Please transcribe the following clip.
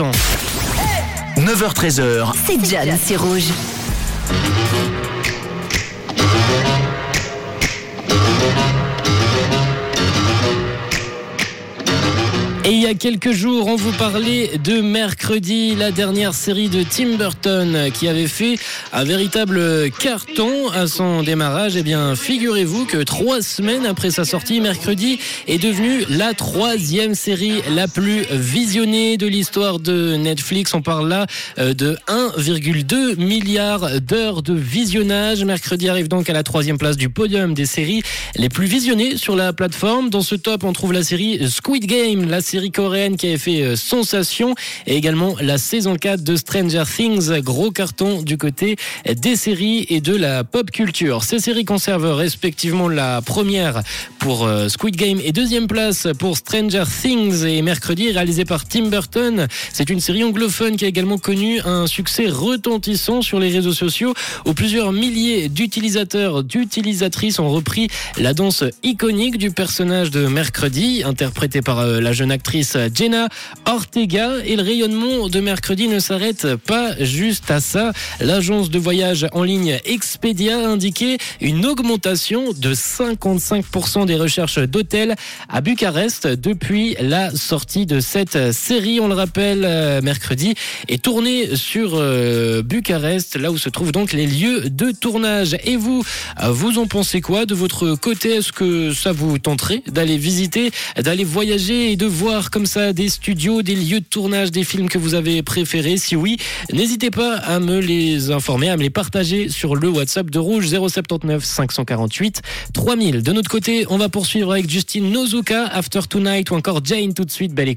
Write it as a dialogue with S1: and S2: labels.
S1: instant.
S2: 9h13h,
S3: C'est John, c'est rouge.
S1: Et il y a quelques jours, on vous parlait de Mercredi, la dernière série de Tim Burton qui avait fait un véritable carton à son démarrage. Eh bien, figurez-vous que trois semaines après sa sortie, Mercredi est devenue la troisième série la plus visionnée de l'histoire de Netflix. On parle là euh, de 1,2 milliard d'heures de visionnage. Mercredi arrive donc à la troisième place du podium des séries les plus visionnées sur la plateforme. Dans ce top, on trouve la série Squid Game, la série coréenne qui avait fait euh, sensation et également la saison 4 de Stranger Things, gros carton du côté des séries et de la pop culture. Ces séries conservent respectivement la première pour euh, Squid Game et deuxième place pour Stranger Things et mercredi réalisé par Tim Burton. C'est une série anglophone qui a également connu un succès retentissant sur les réseaux sociaux où plusieurs milliers d'utilisateurs, d'utilisatrices ont repris la danse iconique du personnage de mercredi interprété par euh, la jeune actrice Jenna Ortega et le rayonnement de mercredi ne s'arrête pas juste à ça. L'agence de voyage en ligne Expedia a indiqué une augmentation de 55% des recherches d'hôtels à Bucarest depuis la sortie de cette série. On le rappelle, euh, mercredi est tourné sur euh, Bucarest, là où se trouvent donc les lieux de tournage. Et vous, vous en pensez quoi de votre côté Est-ce que ça vous tenterait d'aller visiter, d'aller voyager et de voir comme ça des studios, des lieux de tournage, des films que vous avez préférés? Si oui, n'hésitez pas à me les informer, à me les partager sur le WhatsApp de Rouge 079 548 3000. De notre côté, on va poursuivre avec Justine Nozuka, After Tonight ou encore Jane tout de suite. Belle écoute.